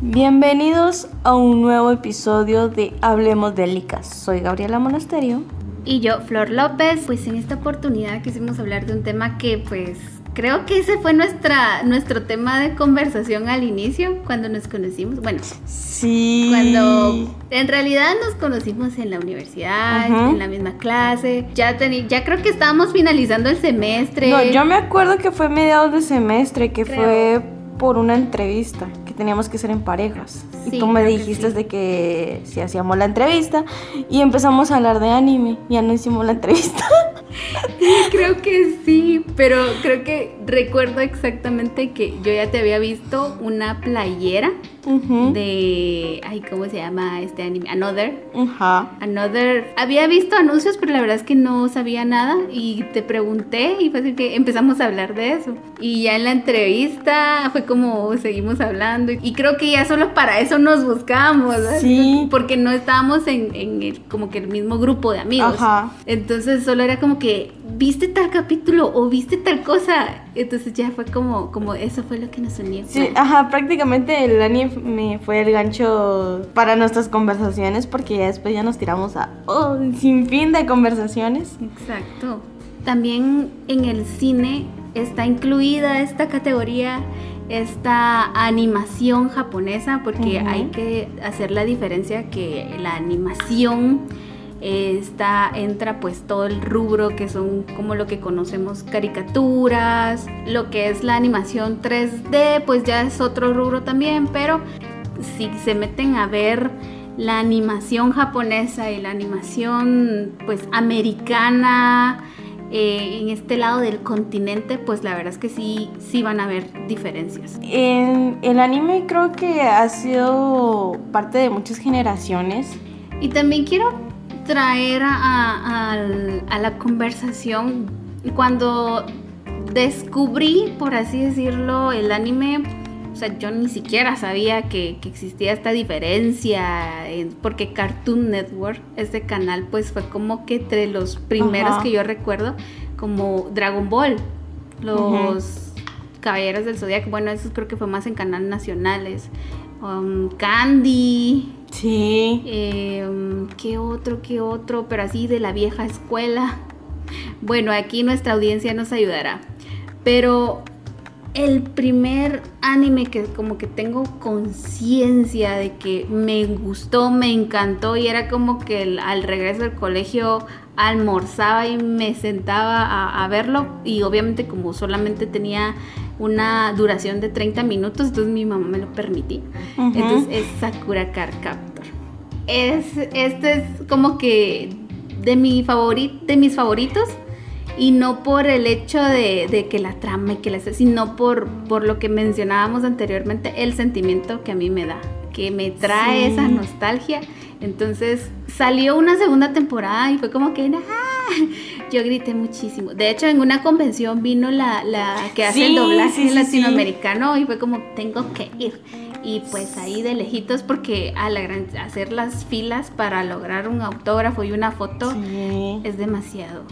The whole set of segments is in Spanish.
Bienvenidos a un nuevo episodio de Hablemos de Licas. Soy Gabriela Monasterio. Y yo, Flor López. Pues en esta oportunidad quisimos hablar de un tema que pues creo que ese fue nuestra, nuestro tema de conversación al inicio, cuando nos conocimos. Bueno, sí. Cuando en realidad nos conocimos en la universidad, en la misma clase. Ya, ya creo que estábamos finalizando el semestre. No, yo me acuerdo que fue mediados de semestre, que fue por una entrevista teníamos que hacer en parejas. y tú me dijiste de que si hacíamos la entrevista y empezamos a hablar de anime. Ya no hicimos la entrevista. creo que sí, pero creo que recuerdo exactamente que yo ya te había visto una playera de. Ay, ¿cómo se llama este anime? Another. Ajá. Another. Había visto anuncios, pero la verdad es que no sabía nada. Y te pregunté y fue así que empezamos a hablar de eso. Y ya en la entrevista fue como seguimos hablando. Y creo que ya solo para eso nos buscamos. Sí. Porque no estábamos en, en el, como que el mismo grupo de amigos. Ajá. Entonces solo era como que viste tal capítulo o viste tal cosa. Entonces ya fue como, como eso fue lo que nos unió. Sí, ajá, prácticamente el anime fue el gancho para nuestras conversaciones porque ya después ya nos tiramos a oh, sin fin de conversaciones. Exacto. También en el cine está incluida esta categoría, esta animación japonesa, porque hay que hacer la diferencia que la animación está, entra pues todo el rubro que son como lo que conocemos caricaturas, lo que es la animación 3D, pues ya es otro rubro también, pero si se meten a ver la animación japonesa y la animación pues americana eh, en este lado del continente, pues la verdad es que sí, sí van a haber diferencias. En el anime creo que ha sido parte de muchas generaciones. Y también quiero traer a, la conversación. Cuando descubrí, por así decirlo, el anime, o sea, yo ni siquiera sabía que, existía esta diferencia, porque Cartoon Network, este canal, pues fue como que entre los primeros que yo recuerdo, como Dragon Ball, los Caballeros del Zodiac, bueno, eso creo que fue más en canales nacionales, um, Candy, Sí. Eh, ¿Qué otro, qué otro? Pero así de la vieja escuela. Bueno, aquí nuestra audiencia nos ayudará. Pero el primer anime que como que tengo conciencia de que me gustó, me encantó y era como que al regreso del colegio almorzaba y me sentaba a, verlo y obviamente como solamente tenía duración de 30 minutos, entonces mi mamá me lo permitía. Entonces es Sakura Card Captor. Es, este es como que de, mi favorit, de mis favoritos y no por el hecho de, que la trama y que la sino por, por lo que mencionábamos anteriormente, el sentimiento que a mí me da, que me trae esa nostalgia. Entonces salió una segunda temporada y fue como que, yo grité muchísimo. De hecho, en una convención vino la, que hace el doblaje latinoamericano y fue como, tengo que ir. Y pues ahí de lejitos, porque a la gran, hacer las filas para lograr un autógrafo y una foto es demasiado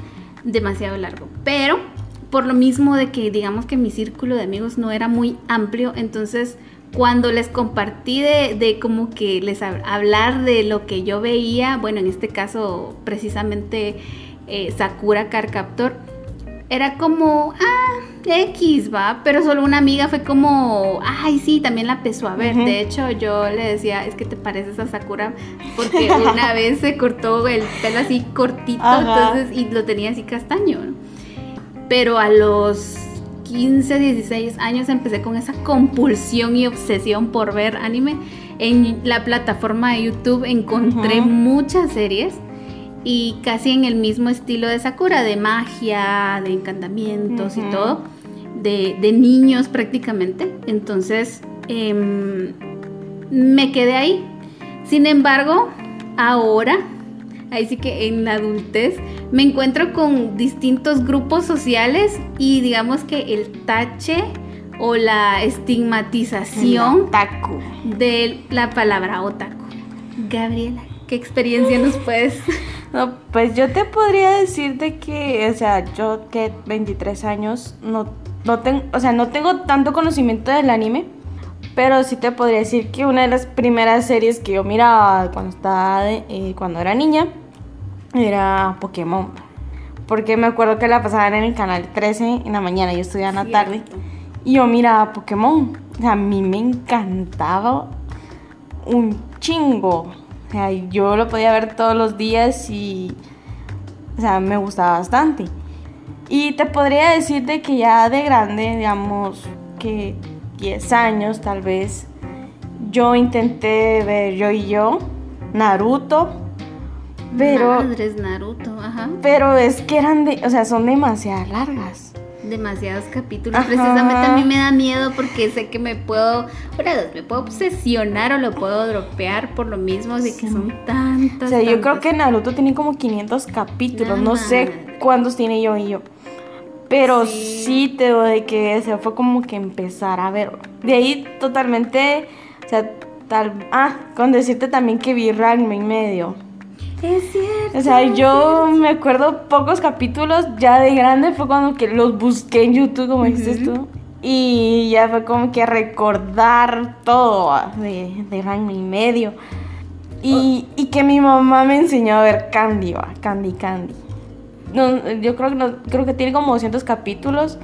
demasiado largo. Pero por lo mismo de que digamos que mi círculo de amigos no era muy amplio, entonces cuando les compartí de, como que les hablar de lo que yo veía, bueno, en este caso precisamente eh, Sakura Car Captor, era como, ah, X, va, pero solo una amiga fue como, ay, sí, también la empezó a ver. De hecho, yo le decía, es que te pareces a Sakura, porque una vez se cortó el pelo así cortito, entonces, y lo tenía así castaño, Pero a los 15, 16 años empecé con esa compulsión y obsesión por ver anime. En la plataforma de YouTube encontré muchas series y casi en el mismo estilo de Sakura, de magia, de encantamientos y todo, de, niños prácticamente. Entonces em, me quedé ahí. Sin embargo, ahora, ahí sí que en la adultez, me encuentro con distintos grupos sociales y digamos que el tache o la estigmatización de la palabra otaku. Gabriela, ¿qué experiencia nos puedes no, pues yo te podría decir de que, o sea, yo que 23 años no, no tengo, o sea, no tengo tanto conocimiento del anime, Pero sí te podría decir que una de las primeras series que yo miraba cuando, estaba eh, cuando era niña era Pokémon. Porque me acuerdo que la pasaban en el canal 13 en la mañana, yo estudiaba en la tarde. Y yo miraba Pokémon. O sea, a mí me encantaba un chingo. O sea, yo lo podía ver todos los días y, o sea, me gustaba bastante. Y te podría decir de que ya de grande, digamos que 10 años tal vez, yo intenté ver yo y yo, Naruto, pero... Madres Naruto, ajá. Pero es que eran de, o sea, son demasiado largas demasiados capítulos. Precisamente a mí me da miedo porque sé que me puedo, me puedo obsesionar o lo puedo dropear por lo mismo, así que son tantas. O sea, yo creo que Naruto tiene como 500 capítulos, no, sé cuántos tiene yo y yo. Pero sí. te digo de que se fue como que empezar a ver. De ahí totalmente, o sea, tal, ah, con decirte también que vi Ranma en medio. Es cierto. O sea, yo me acuerdo pocos capítulos, ya de grande fue cuando que los busqué en YouTube, como dices tú. Y ya fue como que recordar todo ah, de, de Ranma y medio. Y, y, que mi mamá me enseñó a ver Candy, va, Candy Candy. No, yo creo que, no, creo que tiene como 200 capítulos.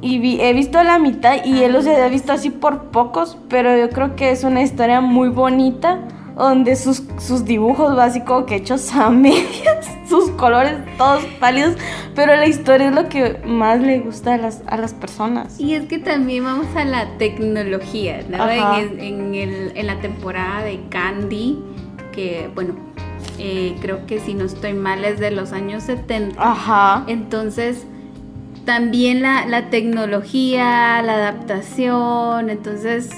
Y he visto la mitad y él los he visto así por pocos, pero yo creo que es una historia muy bonita donde sus, sus dibujos básicos que hechos a medias, sus colores todos pálidos, pero la historia es lo que más le gusta a las, a las personas. Y es que también vamos a la tecnología, ¿no? En, en, el, en, la temporada de Candy, que bueno, eh, creo que si no estoy mal es de los años 70. Ajá. Entonces también la, la, tecnología, la adaptación, entonces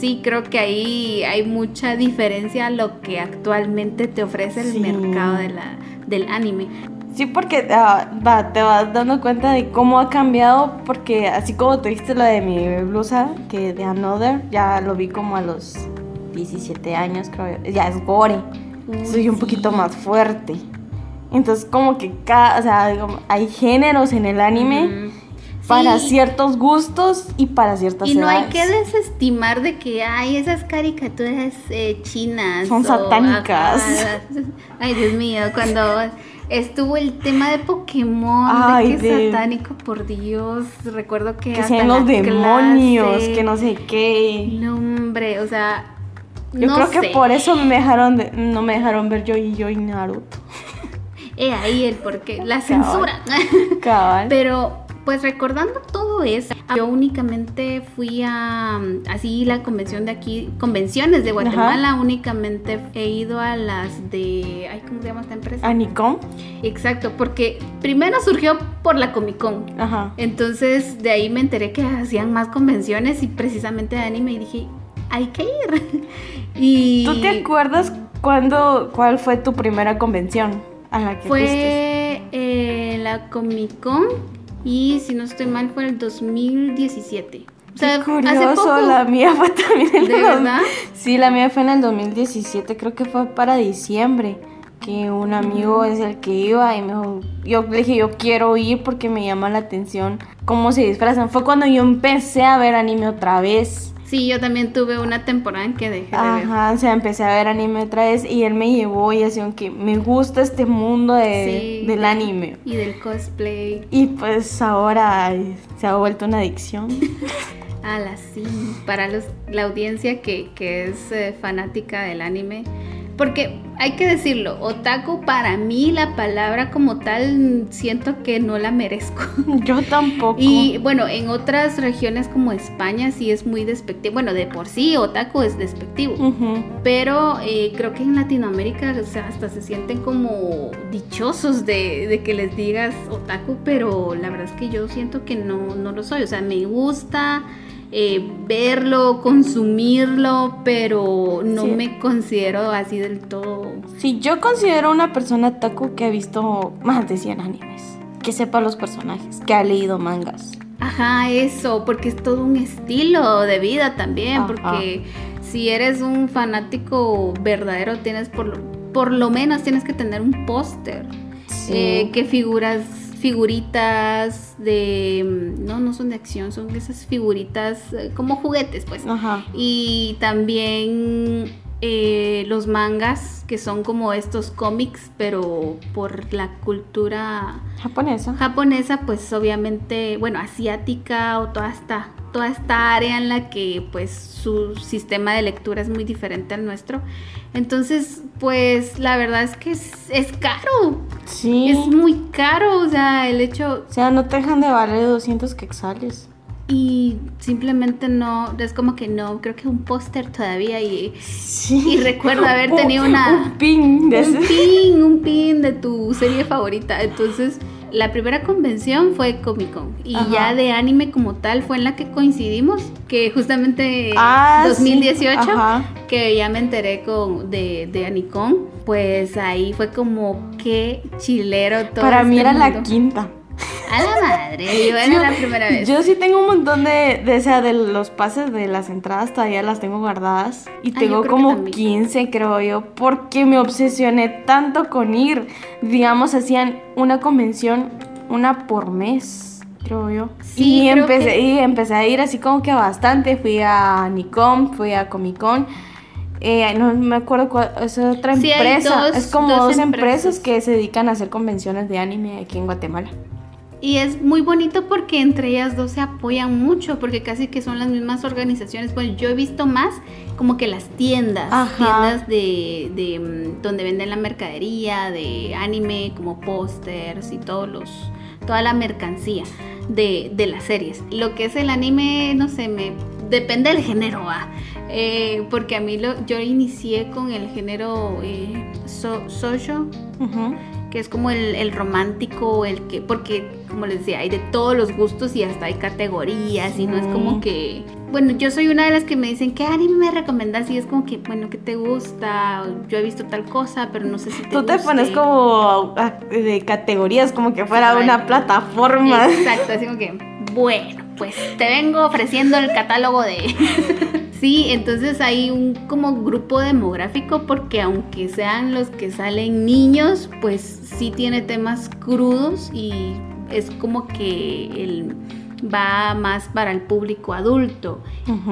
sí creo que ahí hay mucha diferencia a lo que actualmente te ofrece el mercado de la, del anime. Sí, porque ah, va, te vas dando cuenta de cómo ha cambiado, porque así como tuviste lo de mi blusa, que de Another, ya lo vi como a los 17 años, creo, ya es gore, soy un poquito más fuerte. Entonces como que cada, o sea, hay géneros en el anime para ciertos gustos y para ciertas Y no hay que desestimar de que hay esas caricaturas eh, chinas. Son satánicas. ay, Dios mío, cuando estuvo el tema de Pokémon, ay, de que satánico, por Dios. Recuerdo que. Que sean los demonios, que no sé qué. No, hombre, o sea. Yo creo que por eso me dejaron no me dejaron ver yo y yo y Naruto. He ahí el porqué, la censura. Cabal. Pero pues recordando todo eso, yo únicamente fui a así la convención de aquí, convenciones de Guatemala, únicamente he ido a las de, ay, ¿cómo se llama esta empresa? Anicom. Exacto, porque primero surgió por la Comic Con. Ajá. Entonces de ahí me enteré que hacían más convenciones y precisamente de anime y dije, hay que ir. y ¿Tú te acuerdas cuándo, cuál fue tu primera convención a la que fue fuiste? Eh, la Comic Con y si no estoy mal fue en el 2017. O sea, curioso, la mía fue también en el ¿De verdad? Sí, la mía fue en el 2017, creo que fue para diciembre, que un amigo es el que iba y me dijo, yo le dije, yo quiero ir porque me llama la atención cómo se disfrazan. Fue cuando yo empecé a ver anime otra vez. Sí, yo también tuve una temporada en que dejé de ver. Ajá, o sea, empecé a ver anime otra vez y él me llevó y así, aunque me gusta este mundo de, del anime. Y del cosplay. Y pues ahora se ha vuelto una adicción. la sí. Para los, la audiencia que, que es eh, fanática del anime, porque hay que decirlo, otaku para mí la palabra como tal siento que no la merezco. Yo tampoco. Y bueno, en otras regiones como España sí es muy despectivo. Bueno, de por sí otaku es despectivo. Pero eh, creo que en Latinoamérica o sea, hasta se sienten como dichosos de, de, que les digas otaku, pero la verdad es que yo siento que no, no lo soy. O sea, me gusta eh, verlo, consumirlo, pero no me considero así del todo. Sí, yo considero una persona taku que ha visto más de 100 animes, que sepa los personajes, que ha leído mangas. Ajá, eso, porque es todo un estilo de vida también, porque si eres un fanático verdadero, tienes por lo, por lo menos tienes que tener un póster. Eh, qué figuras figuritas de... No, no son de acción, son esas figuritas eh, como juguetes, pues. Ajá. Y también eh, los mangas, que son como estos cómics, pero por la cultura Japonesa. japonesa, pues obviamente, bueno, asiática o toda esta, toda esta área en la que pues su sistema de lectura es muy diferente al nuestro. Entonces, pues la verdad es que es, es caro, Sí. es muy caro, o sea, el hecho, O sea, no te dejan de valer 200 quexales. y simplemente no, es como que no, creo que un póster todavía y... Sí. Y recuerdo haber tenido una- Un pin de un ese. pin, un pin de tu serie favorita. Entonces, la primera convención fue Comic Con. Y Ajá. ya de anime como tal fue en la que coincidimos. Que justamente Ah, sí. 2018, Ajá. que ya me enteré con, de, de Anicon. Pues ahí fue como que chilero todo. Para mí este era la quinta. A la madre, yo era Yo- la primera vez. Yo sí tengo un montón de, de, o sea, de los pases de las entradas, todavía las tengo guardadas. Y Ah, tengo como también. 15, creo yo, porque me obsesioné tanto con ir. Digamos, hacían una convención, una por mes, creo yo. Sí, y, empecé, que- y empecé a ir así como que bastante. Fui a Nikon, fui a Comic Con. Eh, no me acuerdo cuál, es otra Sí, empresa. dos- es como dos dos, empresas. empresas. que se dedican a hacer convenciones de anime aquí en Guatemala. Y es muy bonito porque entre ellas dos se apoyan mucho, porque casi que son las mismas organizaciones. Pues yo he visto más como que las tiendas, Ajá. tiendas de, de, mm, donde venden la mercadería, de anime, como pósters y todos los, toda la mercancía de, de las series. Lo que es el anime, no sé, me depende del género, ah. Eh, porque a mí lo, yo inicié con el género eh, so. Que es como el, el romántico, el que, porque como les decía, hay de todos los gustos y hasta hay categorías y no es como que, bueno, yo soy una de las que me dicen, ¿qué anime me recomendas? Y es como que, bueno, ¿qué te gusta? Yo he visto tal cosa, pero no sé si te Tú te guste". pones como de categorías, como que fuera una plataforma. Exacto, así como que, bueno, pues te vengo ofreciendo el catálogo de... sí, entonces hay un como grupo demográfico porque aunque sean los que salen niños, pues sí tiene temas crudos y es como que el va más para el público adulto.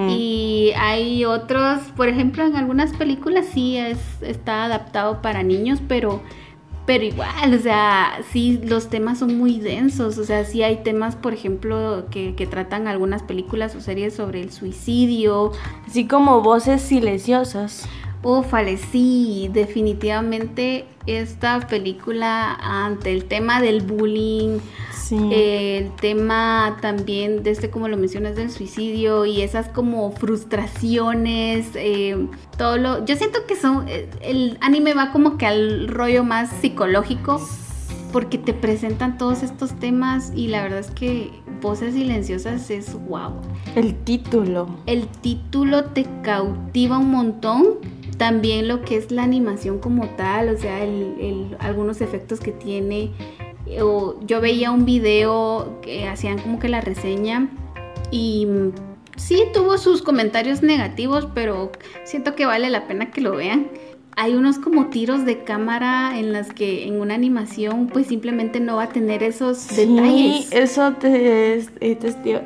Y hay otros, por ejemplo, en algunas películas sí es, está adaptado para niños, pero, pero igual, o sea, sí los temas son muy densos, o sea, sí hay temas, por ejemplo, que, que tratan algunas películas o series sobre el suicidio. Así como voces silenciosas. Ufale, sí, definitivamente esta película ante el tema del bullying, Sí. el tema también de este, como lo mencionas, del suicidio y esas como frustraciones, eh, todo lo... Yo siento que son, eh, el anime va como que al rollo más psicológico porque te presentan todos estos temas y la verdad es que Voces Silenciosas es wow. El título. El título te cautiva un montón. También lo que es la animación como tal, o sea, el- el- algunos efectos que tiene. O yo veía un video que hacían como que la reseña y sí tuvo sus comentarios negativos, pero siento que vale la pena que lo vean. Hay unos como tiros de cámara en las que en una animación pues simplemente no va a tener esos Sí, detalles. eso te, es- eh, te-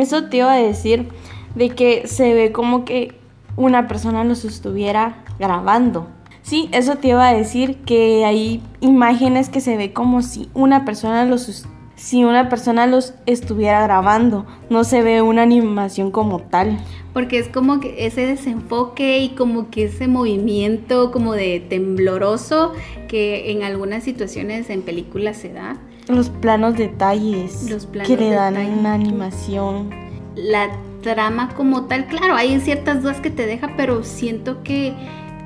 eso te iba a decir de que se ve como que una persona los estuviera grabando. Sí, eso te iba a decir que hay imágenes que se ve como si una persona los si una persona los estuviera grabando, no se ve una animación como tal. Porque es como que ese desenfoque y como que ese movimiento como de tembloroso que en algunas situaciones en películas se da. Los planos detalles Los planos que le dan detalles. una animación. La trama como tal, claro, hay ciertas dudas que te deja, pero siento que,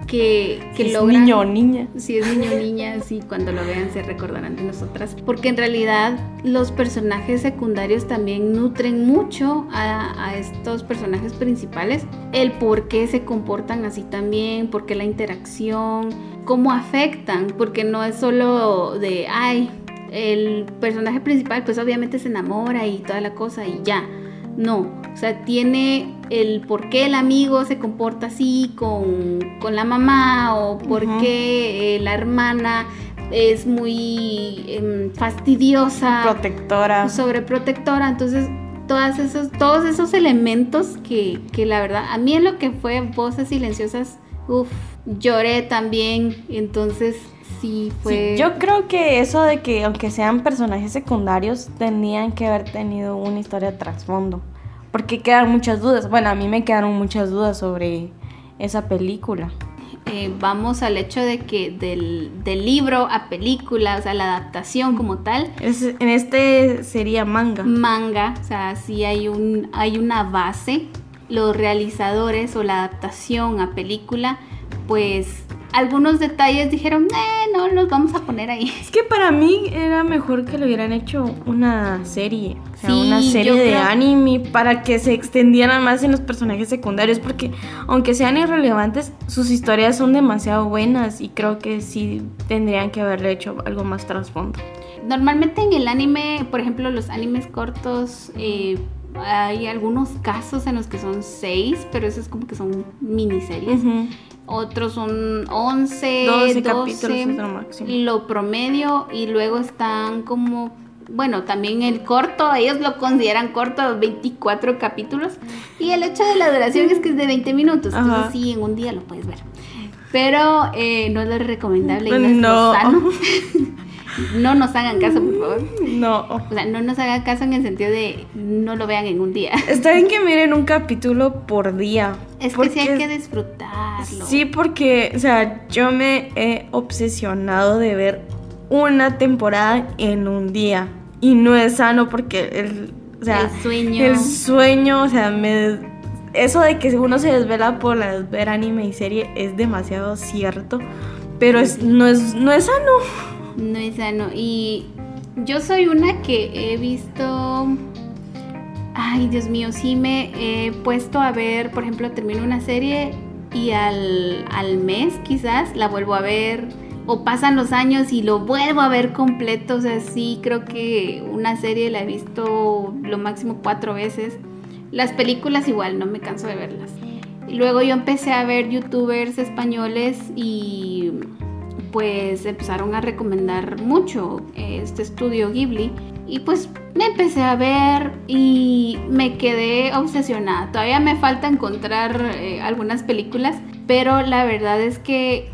que, que Es logran... niño o niña. Si es niño o niña, sí, cuando lo vean se recordarán de nosotras. Porque en realidad los personajes secundarios también nutren mucho a, a estos personajes principales. El por qué se comportan así también, por qué la interacción, cómo afectan, porque no es solo de, ay, el personaje principal pues obviamente se enamora y toda la cosa y ya. No, o sea, tiene el por qué el amigo se comporta así con, con la mamá o por qué eh, la hermana es muy em, fastidiosa. Protectora. Sobreprotectora. Entonces, todas esos, todos esos elementos que, que la verdad, a mí en lo que fue Voces Silenciosas, uff, lloré también. Entonces, sí fue... yo creo que eso de que aunque sean personajes secundarios, tenían que haber tenido una historia de trasfondo. Porque quedan muchas dudas. Bueno, a mí me quedaron muchas dudas sobre esa película. Eh, vamos al hecho de que del, libro a película, o sea, la adaptación como tal. en este sería manga. Manga, o sea, sí hay, un, hay una base. Los realizadores o la adaptación a película, pues algunos detalles dijeron, eh, no los vamos a poner ahí. Es que para mí era mejor que le hubieran hecho una serie, o sea, una serie de anime para que se extendieran más en los personajes secundarios, porque aunque sean irrelevantes, sus historias son demasiado buenas y creo que sí tendrían que haberle hecho algo más trasfondo. Normalmente en el anime, por ejemplo, los animes cortos, eh, hay algunos casos en los que son seis, pero eso es como que son miniseries otros son 11, 12, 12 capítulos lo promedio y luego están como bueno, también el corto, ellos lo consideran corto, 24 capítulos. Y el hecho de la duración es que es de 20 minutos. Entonces, sí, en un día lo puedes ver. Pero eh, no es lo recomendable. no. no nos hagan caso, por favor. No. O sea, no nos hagan caso en el sentido de no lo vean en un día. Está bien que miren un capítulo por día. Es que sí hay que disfrutarlo. Sí, porque, o sea, yo me he obsesionado de ver una temporada en un día. Y no es sano porque el, o sea, el sueño. El sueño, o sea, me eso de que uno se desvela por ver anime y serie es demasiado cierto, pero es, no, es, no es sano no es sano. Y yo soy una que he visto... Ay, Dios mío, sí me he puesto a ver, por ejemplo, termino una serie y al, al mes quizás la vuelvo a ver o pasan los años y lo vuelvo a ver completo. O sea, sí creo que una serie la he visto lo máximo cuatro veces. Las películas igual, no me canso de verlas. Luego yo empecé a ver youtubers españoles y pues empezaron a recomendar mucho este estudio Ghibli y pues me empecé a ver y me quedé obsesionada. Todavía me falta encontrar eh, algunas películas, pero la verdad es que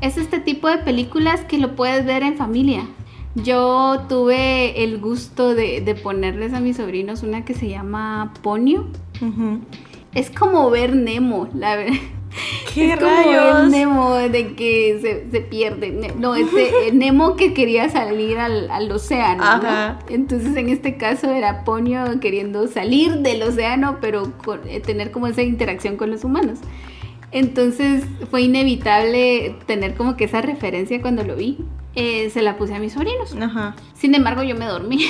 es este tipo de películas que lo puedes ver en familia. Yo tuve el gusto de, ponerles a mis sobrinos una que se llama Ponyo. Es como ver Nemo, la verdad. ¿Qué es rayos? como el Nemo de que se, pierde. No, este el Nemo que quería salir al, océano. Entonces en este caso era Ponyo queriendo salir del océano, pero eh, tener como esa interacción con los humanos. Entonces fue inevitable tener como que esa referencia cuando lo vi. Eh, se la puse a mis sobrinos. Sin embargo, yo me dormí.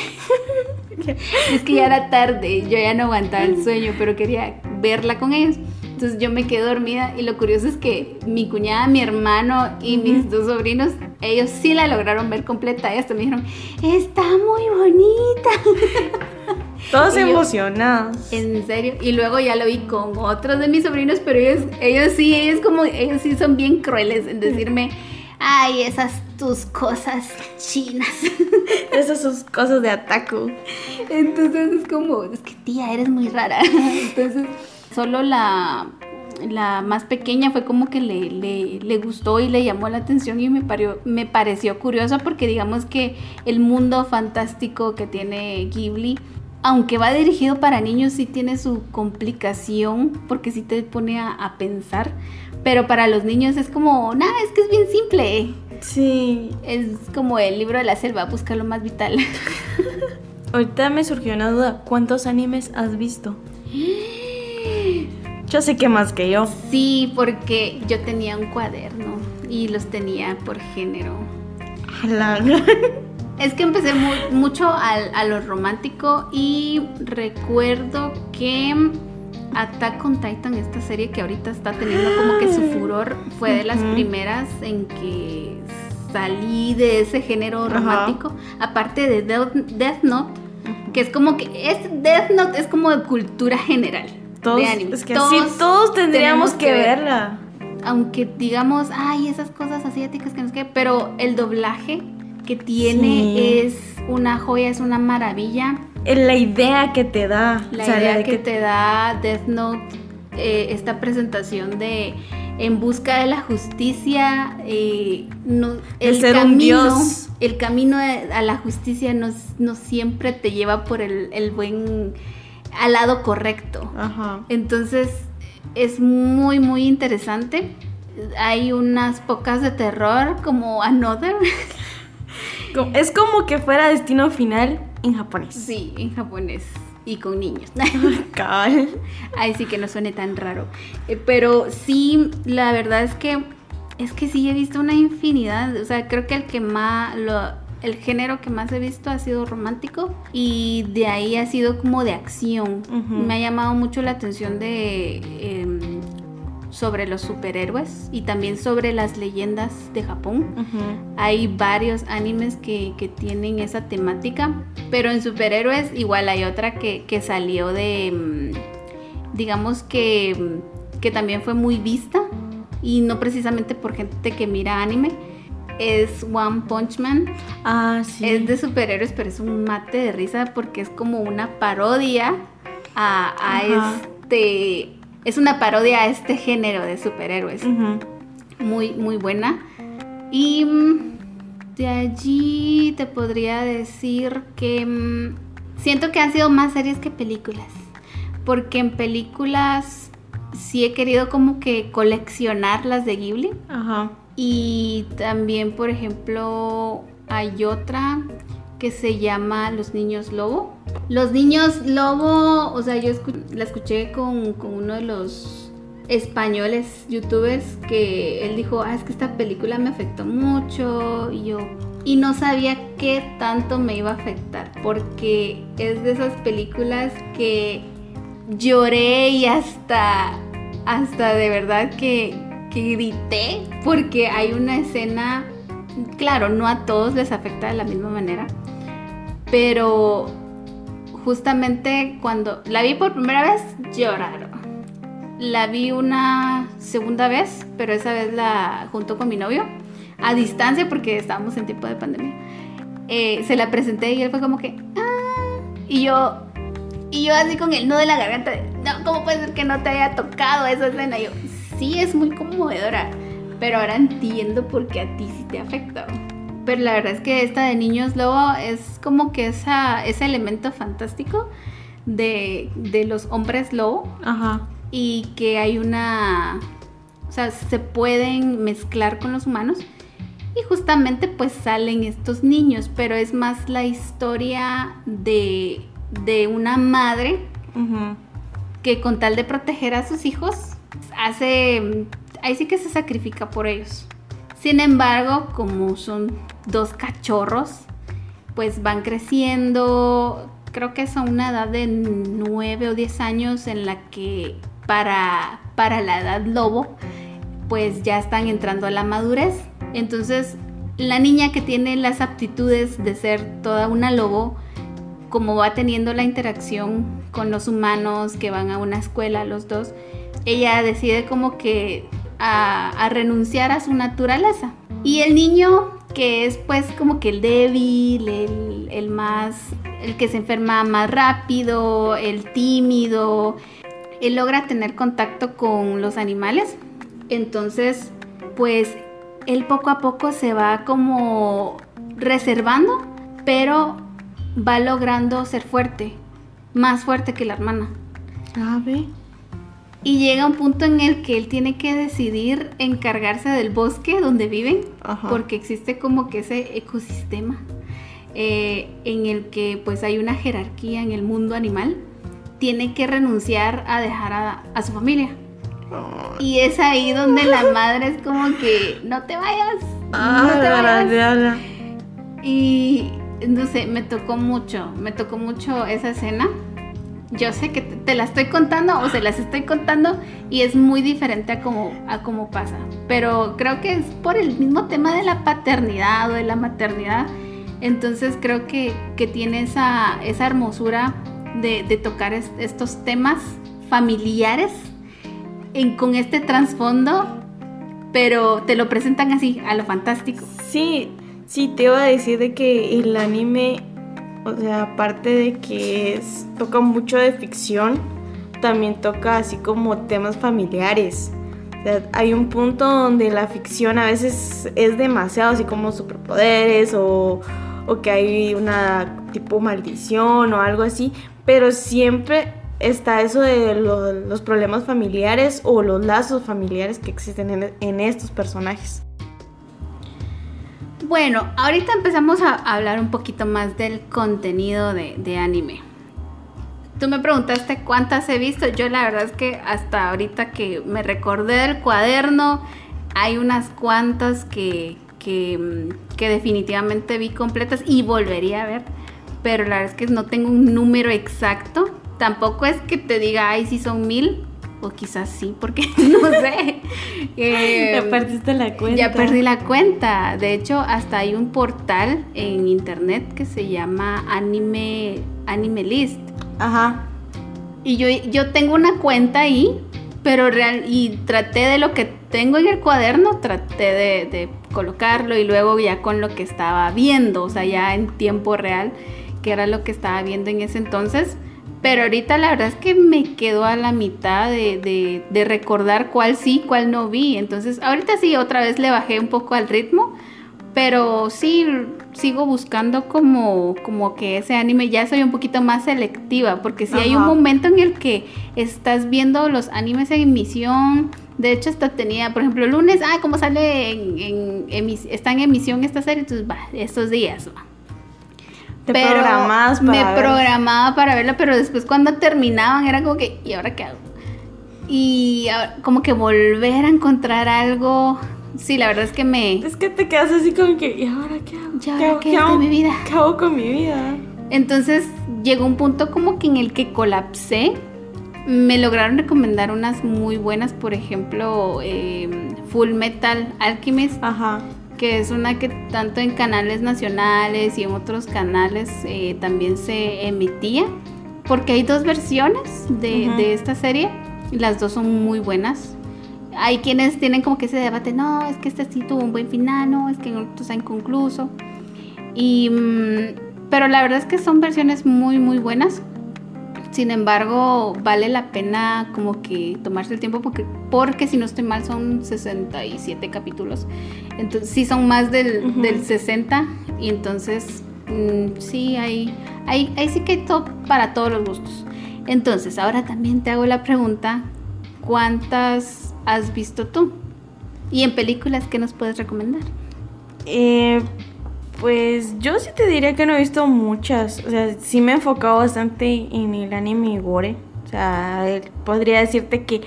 es que ya era tarde, yo ya no aguantaba el sueño, pero quería verla con ellos. Entonces yo me quedé dormida y lo curioso es que mi cuñada, mi hermano y mis dos sobrinos, ellos sí la lograron ver completa. Y hasta me dijeron, está muy bonita. Todos emocionados. En serio. Y luego ya lo vi con otros de mis sobrinos, pero ellos, ellos sí, ellos como, ellos sí son bien crueles en decirme, ay, esas tus cosas chinas. Esas sus cosas de ataco. Entonces es como, es que tía, eres muy rara. Entonces Solo la, la más pequeña fue como que le, le, gustó y le llamó la atención y me, me pareció curioso porque digamos que el mundo fantástico que tiene Ghibli, aunque va dirigido para niños, sí tiene su complicación porque sí te pone a, pensar, pero para los niños es como, nada, es que es bien simple. Sí. Es como el libro de la selva, busca lo más vital. Ahorita me surgió una duda, ¿cuántos animes has visto? Yo sé que más que yo. Sí, porque yo tenía un cuaderno y los tenía por género. Es que empecé mucho a lo romántico y recuerdo que Attack on Titan, esta serie que ahorita está teniendo como que su furor, fue de las primeras en que salí de ese género romántico. Aparte de Death Note, que es como que es Death Note es como de cultura general. Todos, Es que todos, todos tendríamos que, verla. aunque digamos, ay, esas cosas asiáticas que no sé qué, pero el doblaje que tiene es una joya, es una maravilla. La idea que te da. La idea que, te da Death Note, eh, esta presentación de en busca de la justicia, eh, no, el, camino, el camino a la justicia no, no siempre te lleva por el, el, buen, al lado correcto. Ajá. Entonces es muy, muy interesante. Hay unas pocas de terror como Another. Es como que fuera destino final en japonés. Sí, en japonés. Y con niños. Ay, sí que no suene tan raro. Eh, pero sí, la verdad es que es que sí he visto una infinidad. O sea, creo que el que más lo, el género que más he visto ha sido romántico y de ahí ha sido como de acción. Me ha llamado mucho la atención de em, sobre los superhéroes y también sobre las leyendas de Japón. Hay varios animes que, tienen esa temática, pero en superhéroes igual hay otra que, salió de, mm, digamos que, mm, que también fue muy vista y no precisamente por gente que mira anime. Es One Punch Man. Ah, sí. Es de superhéroes, pero es un mate de risa porque es como una parodia a, este es una parodia a este género de superhéroes. Muy, muy buena. Y mm, de allí te podría decir que mm, siento que han sido más series que películas. Porque en películas sí he querido como que coleccionar las de Ghibli. Ajá. Y también, por ejemplo, hay otra que se llama Los Niños Lobo. Los Niños Lobo, o sea, yo la escuché con, uno de los españoles youtubers que él dijo, ah, es que esta película me afectó mucho y yo... Y no sabía qué tanto me iba a afectar, porque es de esas películas que lloré y hasta, hasta de verdad que, que grité, porque hay una escena, claro, no a todos les afecta de la misma manera, pero justamente cuando la vi por primera vez lloraron. La vi una segunda vez, pero esa vez la junto con mi novio, a distancia porque estábamos en tiempo de pandemia. Eh, se la presenté y él fue como que, ah", y yo, y yo así con el nudo de la garganta, no, ¿cómo puede ser que no te haya tocado esa escena? Y yo, sí, es muy conmovedora, pero ahora entiendo por qué a ti sí te afectó. Pero la verdad es que esta de Niños Lobo es como que esa, ese elemento fantástico de, los hombres lobo. Ajá. Y que hay una... O sea, se pueden mezclar con los humanos. Y justamente pues salen estos niños, pero es más la historia de, de una madre que con tal de proteger a sus hijos, hace... Ahí sí que se sacrifica por ellos. Sin embargo, como son dos cachorros, pues van creciendo, creo que es a una edad de 9 o 10 años en la que para, para la edad lobo, pues ya están entrando a la madurez. Entonces, la niña que tiene las aptitudes de ser toda una lobo, como va teniendo la interacción con los humanos que van a una escuela, los dos, ella decide como que a, renunciar a su naturaleza. Y el niño, que es pues como que el débil, el, más, el que se enferma más rápido, el tímido, él logra tener contacto con los animales. Entonces, pues él poco a poco se va como reservando, pero va logrando ser fuerte, más fuerte que la hermana. Ah, y llega un punto en el que él tiene que decidir encargarse del bosque donde viven, porque existe como que ese ecosistema eh, en el que pues hay una jerarquía en el mundo animal. Tiene que renunciar a dejar a, su familia. Y es ahí donde la madre es como que no te vayas. no te vayas. Y no sé, me tocó mucho, me tocó mucho esa escena yo sé que te, la estoy contando o se las estoy contando y es muy diferente a cómo, a cómo pasa. Pero creo que es por el mismo tema de la paternidad o de la maternidad. Entonces creo que, tiene esa, esa hermosura de, tocar estos temas familiares con este trasfondo pero te lo presentan así, a lo fantástico. Sí, sí, te iba a decir de que el anime, o sea, aparte de que es, toca mucho de ficción, también toca así como temas familiares. O sea, hay un punto donde la ficción a veces es demasiado, así como superpoderes o, o que hay una tipo maldición o algo así, pero siempre está eso de los problemas familiares o los lazos familiares que existen en, estos personajes. Bueno, ahorita empezamos a hablar un poquito más del contenido de, anime. Tú me preguntaste cuántas he visto. Yo la verdad es que hasta ahorita que me recordé del cuaderno, hay unas cuantas que, que, que definitivamente vi completas y volvería a ver. Pero la verdad es que no tengo un número exacto tampoco es que te diga, ay, si son mil, o quizás sí, porque no sé. ya em, perdiste la cuenta. Ya perdí la cuenta. De hecho, hasta hay un portal en internet que se llama Anime, Anime List. Ajá. Y yo, yo tengo una cuenta ahí, pero real, y traté de lo que tengo en el cuaderno, traté de, de colocarlo y luego ya con lo que estaba viendo, o sea, ya en tiempo real, que era lo que estaba viendo en ese entonces pero ahorita la verdad es que me quedo a la mitad de, recordar cuál sí, cuál no vi. Entonces, ahorita sí, otra vez le bajé un poco al ritmo. Pero sí, sigo buscando como, como que ese anime ya soy un poquito más selectiva. Porque si hay un momento en el que estás viendo los animes en emisión. De hecho, hasta tenía, por ejemplo, el lunes, ah, como sale en, está en emisión esta serie, entonces va, estos días va pero me programaba para verla, pero después cuando terminaban era como que, ¿y ahora qué hago? Y como que volver a encontrar algo. Sí, la verdad es que me. Es que te quedas así como que, ¿y ahora qué hago? ¿Y ahora qué, hago, mi vida? ¿Qué hago con mi vida? Entonces llegó un punto como que en el que colapsé. Me lograron recomendar unas muy buenas, por ejemplo, eh, Full Metal Alchemist. Ajá que es una que tanto en canales nacionales y en otros canales eh, también se emitía, porque hay dos versiones de, esta serie, y las dos son muy buenas. Hay quienes tienen como que ese debate, no, es que este sí tuvo un buen final, no, es que en otros está inconcluso. Y, mm, pero la verdad es que son versiones muy, muy buenas. Sin embargo, vale la pena como que tomarse el tiempo porque, porque si no estoy mal son 67 capítulos. Entonces sí son más del, 60 y entonces mm, sí hay, hay, hay sí que hay todo para todos los gustos. Entonces, ahora también te hago la pregunta, ¿cuántas has visto tú? Y en películas, ¿qué nos puedes recomendar? Eh, pues yo sí te diría que no he visto muchas. O sea, sí me he enfocado bastante en el anime gore. O sea, podría decirte que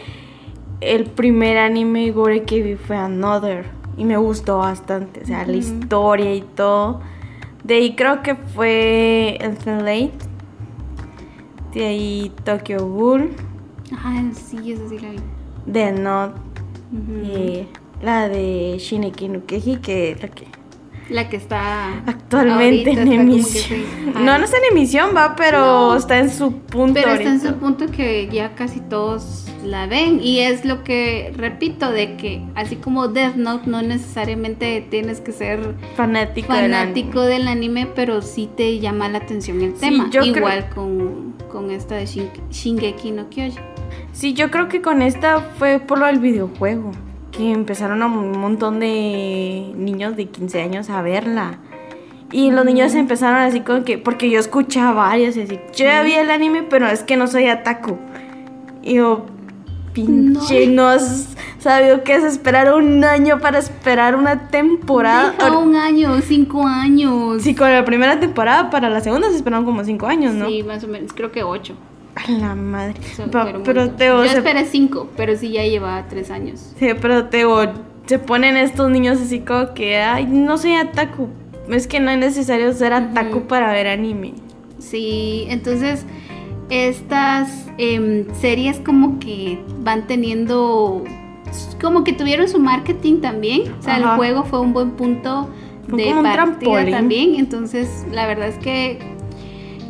el primer anime gore que vi fue Another. Y me gustó bastante. O sea, la historia y todo. De ahí creo que fue El Late. De ahí Tokyo Ghoul. Ah, sí, eso sí la vi. The Not. y la de Shineki no Keji, que es la que la que está actualmente en emisión. no, no está en emisión, va, pero está en su punto. Pero está en su punto que ya casi todos la ven. Y es lo que repito, de que así como Death Note, no necesariamente tienes que ser fanático, fanático del, anime. pero sí te llama la atención el tema. Igual con, con, esta de Shingeki no Kyojin. Sí, yo creo que con esta fue por lo del videojuego que empezaron a un montón de niños de 15 años a verla. Y los niños empezaron así con que, porque yo escuchaba varios y así, yo ya vi el anime, pero es que no soy ataku. Y yo, pinche, no, has sabido qué es esperar un año para esperar una temporada. un año, cinco años. Sí, con la primera temporada, para la segunda se esperaron como cinco años, ¿no? Sí, más o menos, creo que ocho. A la madre. pero, Teo. Yo esperé cinco, pero sí ya lleva tres años. Sí, pero Teo, se ponen estos niños así como que, ay, no soy ataku. Es que no es necesario ser ataku para ver anime. Sí, entonces estas em, series como que van teniendo, como que tuvieron su marketing también. O sea, el juego fue un buen punto de partida también. Entonces, la verdad es que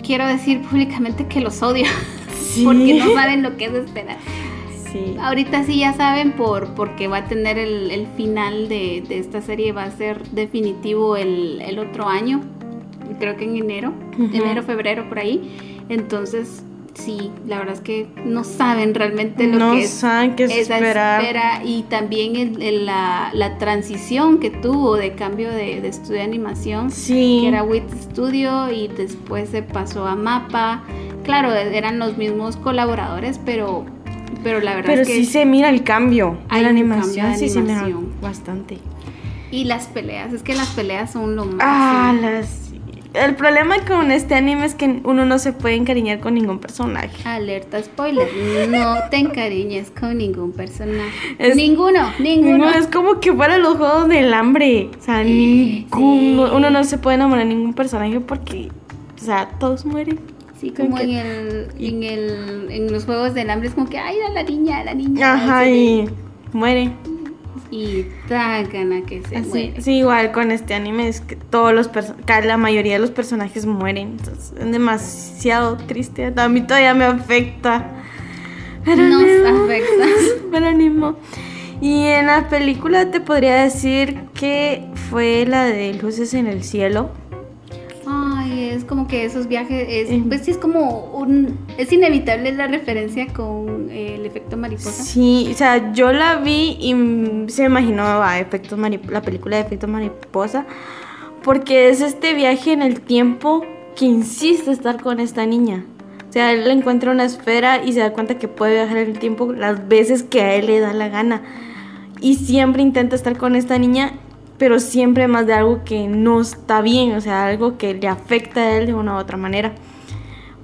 quiero decir públicamente que los odio. Porque no saben lo que es esperar. sí. Ahorita sí ya saben por porque va a tener el, final de, esta serie, va a ser definitivo el, otro año, creo que en enero, enero, febrero, por ahí. Entonces, sí, la verdad es que no saben realmente lo que es saben qué esa espera y también la, transición que tuvo de cambio de, estudio de animación, sí. que era WIT Studio y después se pasó a Mapa. Claro, eran los mismos colaboradores, pero pero la verdad pero es que sí se mira el cambio hay la animación, sí se mira bastante. Y las peleas, es que las peleas son lo más. Ah, las el problema con este anime es que uno no se puede encariñar con ningún personaje. Alerta spoiler, no te encariñes con ningún personaje. ninguno, ninguno. es como que fuera los juegos del hambre. O sea, uno no se puede enamorar de ningún personaje porque, o sea, todos mueren. Sí, como en, el, en, el, en los juegos del hambre es como que, ay, la niña, la niña. Ajá, y muere y tragan que se muere. Sí, igual con este anime es que todos los la mayoría de los personajes mueren. Entonces, es demasiado triste. A mí todavía me afecta. Pero Nos afecta. Pero animo. Y en la película te podría decir que fue la de Luces en el Cielo es como que esos viajes, es, pues sí es como un, es inevitable la referencia con eh, el efecto mariposa. Sí, o sea, yo la vi y se me imaginó a efectos la película de efectos mariposa, porque es este viaje en el tiempo que insiste estar con esta niña. O sea, él encuentra una esfera y se da cuenta que puede viajar en el tiempo las veces que a él le da la gana. Y siempre intenta estar con esta niña pero siempre más de algo que no está bien, o sea, algo que le afecta a él de una u otra manera.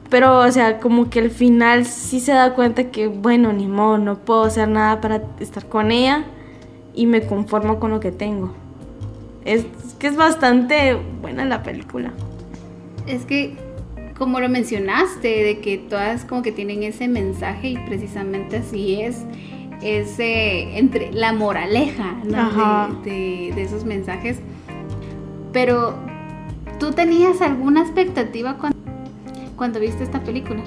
Pero, o sea, como que al final sí se da cuenta que, bueno, ni modo, no puedo hacer nada para estar con ella y me conformo con lo que tengo. Es que es bastante buena la película. Es que, como lo mencionaste, de que todas como que tienen ese mensaje y precisamente así es es entre la moraleja de, esos mensajes. Pero, ¿tú tenías alguna expectativa cuando, cuando viste esta película?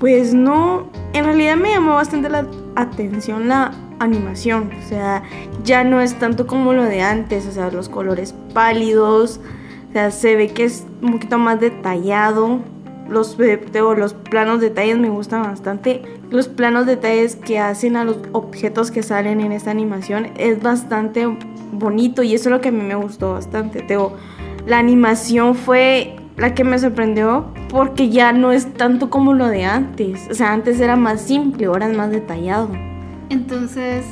Pues no, en realidad me llamó bastante la atención la animación, o sea, ya no es tanto como lo de antes, o sea, los colores pálidos, o sea, se ve que es un poquito más detallado, los, los planos detalles me gustan bastante. Los planos detalles que hacen a los objetos que salen en esta animación es bastante bonito y eso es lo que a mí me gustó bastante. Teo, la animación fue la que me sorprendió porque ya no es tanto como lo de antes. O sea, antes era más simple, ahora es más detallado. Entonces,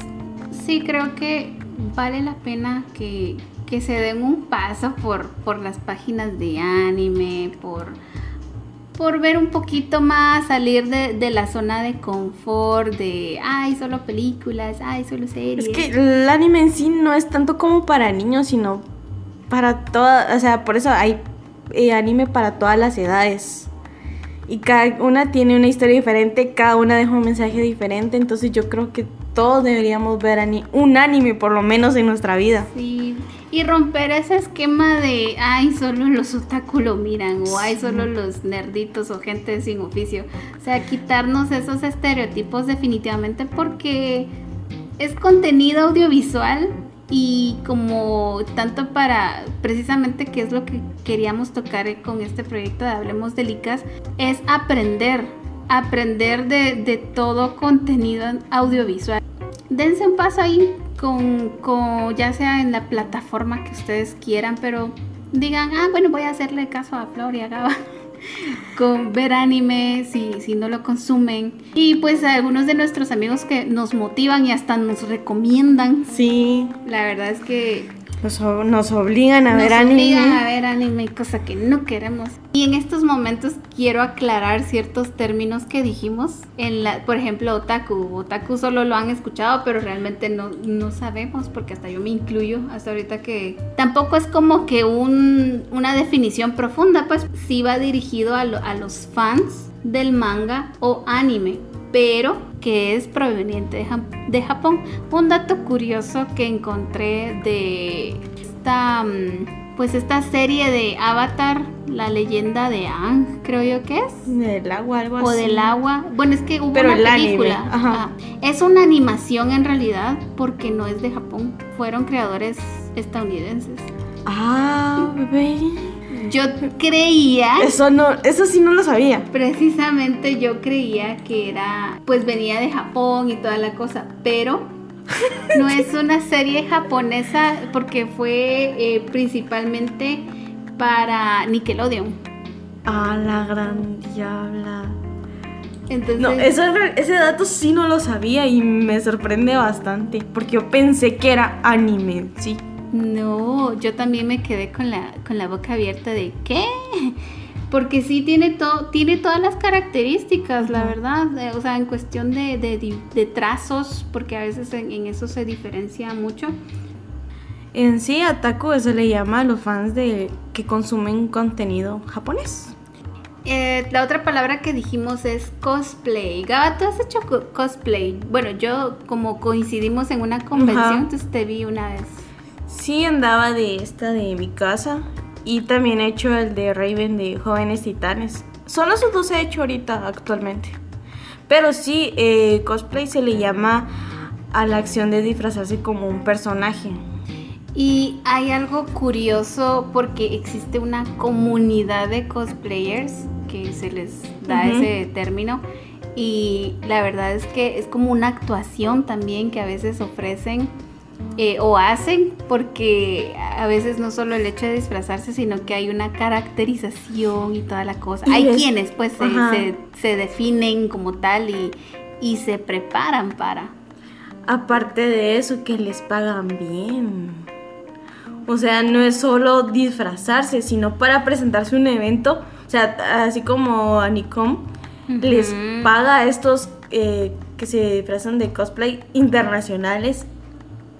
sí creo que vale la pena que, que se den un paso por, por las páginas de anime, por por ver un poquito más, salir de, la zona de confort, de, ay, solo películas, ay, solo series. Es que el anime en sí no es tanto como para niños, sino para todas, o sea, por eso hay eh, anime para todas las edades. Y cada una tiene una historia diferente, cada una deja un mensaje diferente, entonces yo creo que todos deberíamos ver un anime por lo menos en nuestra vida. Sí, y romper ese esquema de, ay, solo los otaku lo miran, o ay, solo los nerditos o gente sin oficio. O sea, quitarnos esos estereotipos definitivamente porque es contenido audiovisual y como tanto para precisamente qué es lo que queríamos tocar con este proyecto de Hablemos de Licas, es aprender, aprender de, de todo contenido audiovisual. Dense un paso ahí con, ya sea en la plataforma que ustedes quieran, pero digan, ah, bueno, voy a hacerle caso a Flor y a Gaba con ver anime si, si no lo consumen. Y pues algunos de nuestros amigos que nos motivan y hasta nos recomiendan. Sí. La verdad es que nos, nos obligan a ver anime. Nos obligan a ver anime, cosa que no queremos. Y en estos momentos quiero aclarar ciertos términos que dijimos. En la, por ejemplo, otaku. Otaku solo lo han escuchado, pero realmente no, no sabemos, porque hasta yo me incluyo hasta ahorita que tampoco es como que un, una definición profunda, pues sí va dirigido a, a los fans del manga o anime pero que es proveniente de, Japón. Un dato curioso que encontré de esta mm, pues esta serie de Avatar, la leyenda de Ang, creo yo que es. Del agua, algo así. O del agua. Bueno, es que hubo una película. Ajá. Es una animación en realidad porque no es de Japón. Fueron creadores estadounidenses. Ah, bebé. Yo creía. Eso no, eso sí no lo sabía. Precisamente yo creía que era, pues venía de Japón y toda la cosa, pero no es una serie japonesa porque fue eh, principalmente para Nickelodeon. Ah, la gran diabla. Entonces, no, ese dato sí no lo sabía y me sorprende bastante porque yo pensé que era anime, sí. No, yo también me quedé con la, con la boca abierta de ¿qué? Porque sí tiene, todo, tiene todas las características, la verdad. o sea, en cuestión de, trazos, porque a veces en, eso se diferencia mucho. En sí, Ataku se le llama a los fans de que consumen contenido japonés. Eh, la otra palabra que dijimos es cosplay. Gaba, ¿tú has hecho cosplay? Bueno, yo como coincidimos en una convención, entonces te vi una vez. Sí, andaba de esta de mi casa y también he hecho el de Raven de Jóvenes Titanes. Son los dos he hecho ahorita actualmente. Pero sí, eh, cosplay se le llama a la acción de disfrazarse como un personaje. Y hay algo curioso porque existe una comunidad de cosplayers que se les da ese término y la verdad es que es como una actuación también que a veces ofrecen eh, o hacen, porque a veces no solo el hecho de disfrazarse, sino que hay una caracterización y toda la cosa. hay quienes pues se, definen como tal y, y se preparan para. Aparte de eso, que les pagan bien. O sea, no es solo disfrazarse, sino para presentarse un evento. O sea, así como Anicom les paga a estos eh, que se disfrazan de cosplay internacionales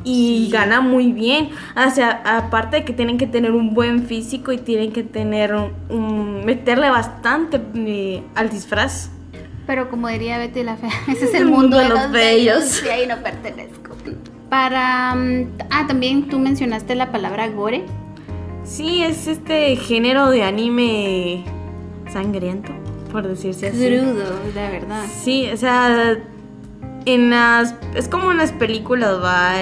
y gana muy bien. O sea, aparte de que tienen que tener un buen físico y tienen que tener un, meterle bastante eh, al disfraz. Pero como diría Betty la Fea, ese es el mundo, de, los, bellos. Y ahí no pertenezco. Para. Mm, ah, también tú mencionaste la palabra gore. Sí, es este género de anime sangriento, por decirse así. Crudo, la verdad. Sí, o sea, en las es como en las películas va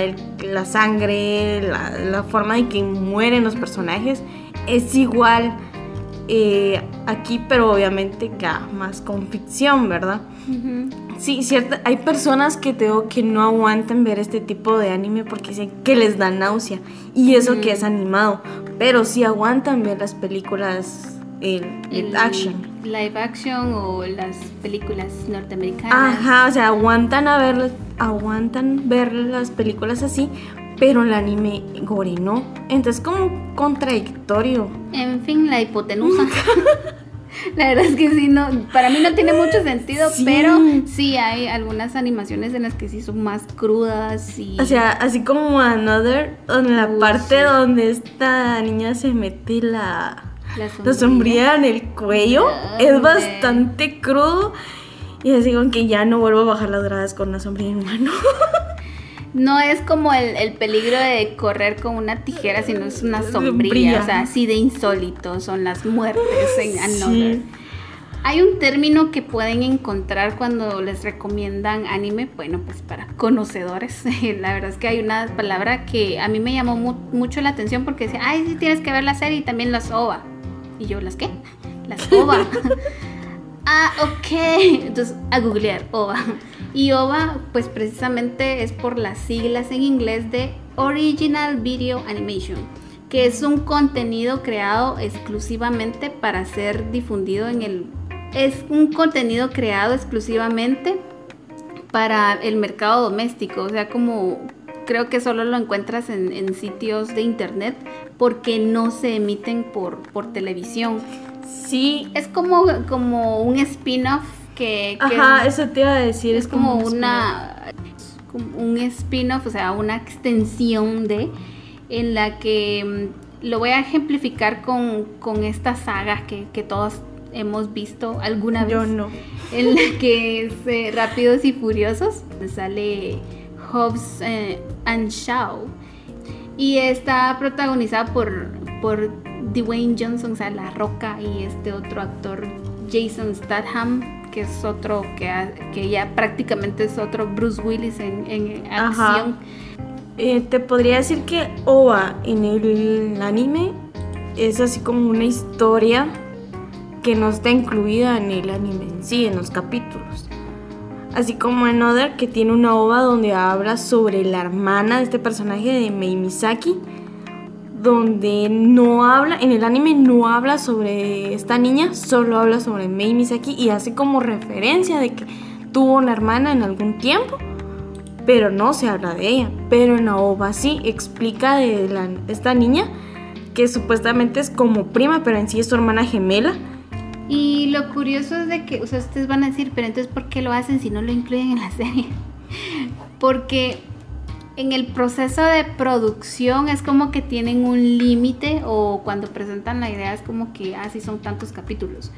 la sangre la, forma en que mueren los personajes es igual eh, aquí pero obviamente ya más con ficción verdad sí cierto hay personas que tengo que no aguantan ver este tipo de anime porque dicen que les da náusea y eso que es animado pero sí aguantan ver las películas el, el action. Live action o las películas norteamericanas. Ajá, o sea, aguantan a ver, aguantan ver las películas así, pero el anime gore no. Entonces como contradictorio. En fin, la hipotenusa. La verdad es que sí, no, para mí no tiene mucho sentido, pero sí hay algunas animaciones en las que sí son más crudas y... O sea, así como Another, en la parte donde esta niña se mete la la sombría, en el cuello es bastante crudo. Y así con que ya no vuelvo a bajar las gradas con la sombría en mano. No es como el, peligro de correr con una tijera, sino es una sombría. O sea, así de insólito son las muertes en Another. Hay un término que pueden encontrar cuando les recomiendan anime, bueno, pues para conocedores. la verdad es que hay una palabra que a mí me llamó mucho la atención porque decía, ay, sí tienes que ver la serie y también las OVA. Y yo, ¿las qué? Las OVA. ah, ok. Entonces, a googlear OVA. Y OVA, pues precisamente es por las siglas en inglés de Original Video Animation, que es un contenido creado exclusivamente para ser difundido en el... Es un contenido creado exclusivamente para el mercado doméstico, o sea, como creo que solo lo encuentras en, sitios de internet porque no se emiten por, por televisión. Sí. Es como, como un spin-off que, Ajá, eso te iba a decir. Es, como, una... un spin-off, o sea, una extensión de... En la que mm, lo voy a ejemplificar con, con esta saga que, que todos hemos visto alguna vez. Yo no. En la que es eh, Rápidos y Furiosos. Sale Hobbs eh, and Shaw. Y está protagonizada por, por Dwayne Johnson, o sea, La Roca, y este otro actor, Jason Statham, que es otro que, que ya prácticamente es otro Bruce Willis en, en acción. Eh, te podría decir que OVA en el anime es así como una historia que no está incluida en el anime en sí, en los capítulos. Así como en Other, que tiene una ova donde habla sobre la hermana de este personaje de Mei Misaki, donde no habla, en el anime no habla sobre esta niña, solo habla sobre Mei Misaki y hace como referencia de que tuvo una hermana en algún tiempo, pero no se habla de ella. Pero en la ova sí explica de esta niña que supuestamente es como prima, pero en sí es su hermana gemela y lo curioso es de que, o sea, ustedes van a decir, pero entonces, ¿por qué lo hacen si no lo incluyen en la serie? Porque en el proceso de producción es como que tienen un límite o cuando presentan la idea es como que así ah, son tantos capítulos.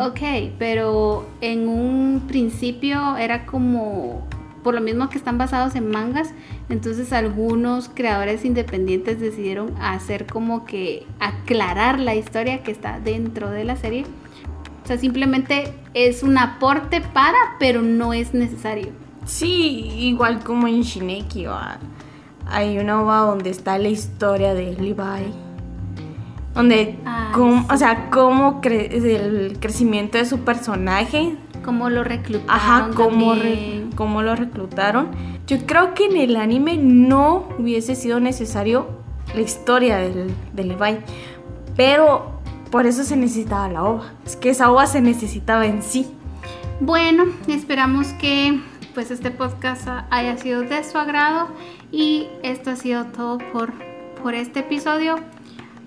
Ok, pero en un principio era como, por lo mismo que están basados en mangas, entonces algunos creadores independientes decidieron hacer como que aclarar la historia que está dentro de la serie o sea, simplemente es un aporte para, pero no es necesario. Sí, igual como en Shineki, hay una ova donde está la historia de Levi. Donde, ah, o sea, cómo el crecimiento de su personaje. Cómo lo reclutaron. Ajá, cómo, lo reclutaron. Yo creo que en el anime no hubiese sido necesario la historia de Levi. Pero por eso se necesitaba la ova. Es que esa ova se necesitaba en sí. Bueno, esperamos que pues este podcast haya sido de su agrado y esto ha sido todo por, por este episodio.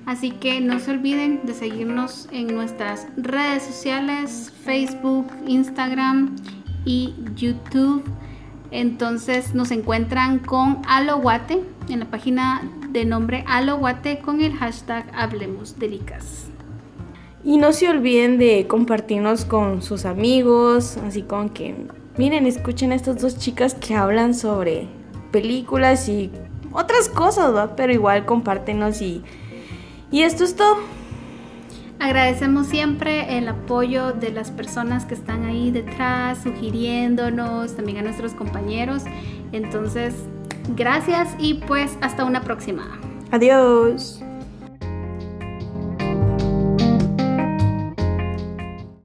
Así que no se olviden de seguirnos en nuestras redes sociales, Facebook, Instagram y YouTube. Entonces nos encuentran con Aloguate en la página de nombre Aloguate con el hashtag Hablemos Delicas. Y no se olviden de compartirnos con sus amigos, así con que, miren, escuchen a estas dos chicas que hablan sobre películas y otras cosas, ¿va? Pero igual compártenos y, y esto es todo. Agradecemos siempre el apoyo de las personas que están ahí detrás, sugiriéndonos, también a nuestros compañeros. Entonces, gracias y pues hasta una próxima. Adiós.